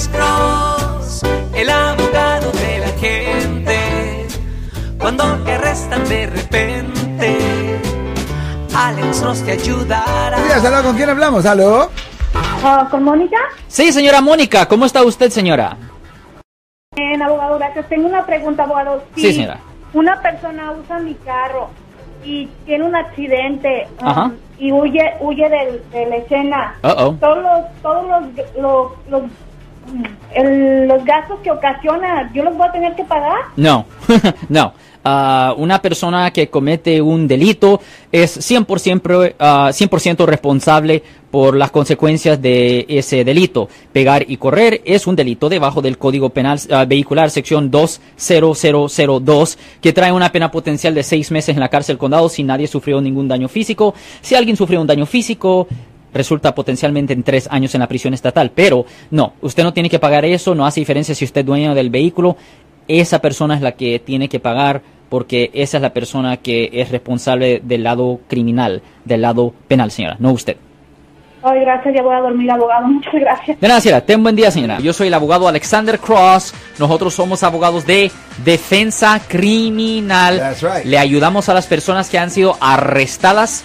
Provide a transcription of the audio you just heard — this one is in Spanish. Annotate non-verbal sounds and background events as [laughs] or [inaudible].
Alex Cross, el abogado de la gente. Cuando te arrestan de repente, Alex Cross te ayudará. Días, aló, ¿con quién hablamos? ¿Aló? Ah, ¿Con Mónica? Sí, señora Mónica, ¿cómo está usted, señora? En abogado, gracias. Tengo una pregunta, abogado. Si Sí, señora. Una persona usa mi carro y tiene un accidente um, Ajá. y huye huye del- de la escena. Uh-oh. Todos los, todos los, los, los, los gastos que ocasiona, ¿yo los voy a tener que pagar? No, [laughs] no. Ah, una persona que comete un delito es 100%, ah, 100% responsable por las consecuencias de ese delito. Pegar y correr es un delito debajo del Código Penal ah, Vehicular, sección 20002, que trae una pena potencial de seis meses en la cárcel condado si nadie sufrió ningún daño físico. Si alguien sufrió un daño físico, resulta potencialmente en tres años en la prisión estatal. Pero no, usted no tiene que pagar eso, no hace diferencia si usted es dueño del vehículo. Esa persona es la que tiene que pagar porque esa es la persona que es responsable del lado criminal, del lado penal, señora, no usted. Ay, gracias, ya voy a dormir, abogado. Muchas gracias. De nada, señora. Ten buen día, señora. Yo soy el abogado Alexander Cross. Nosotros somos abogados de defensa criminal. That's right. Le ayudamos a las personas que han sido arrestadas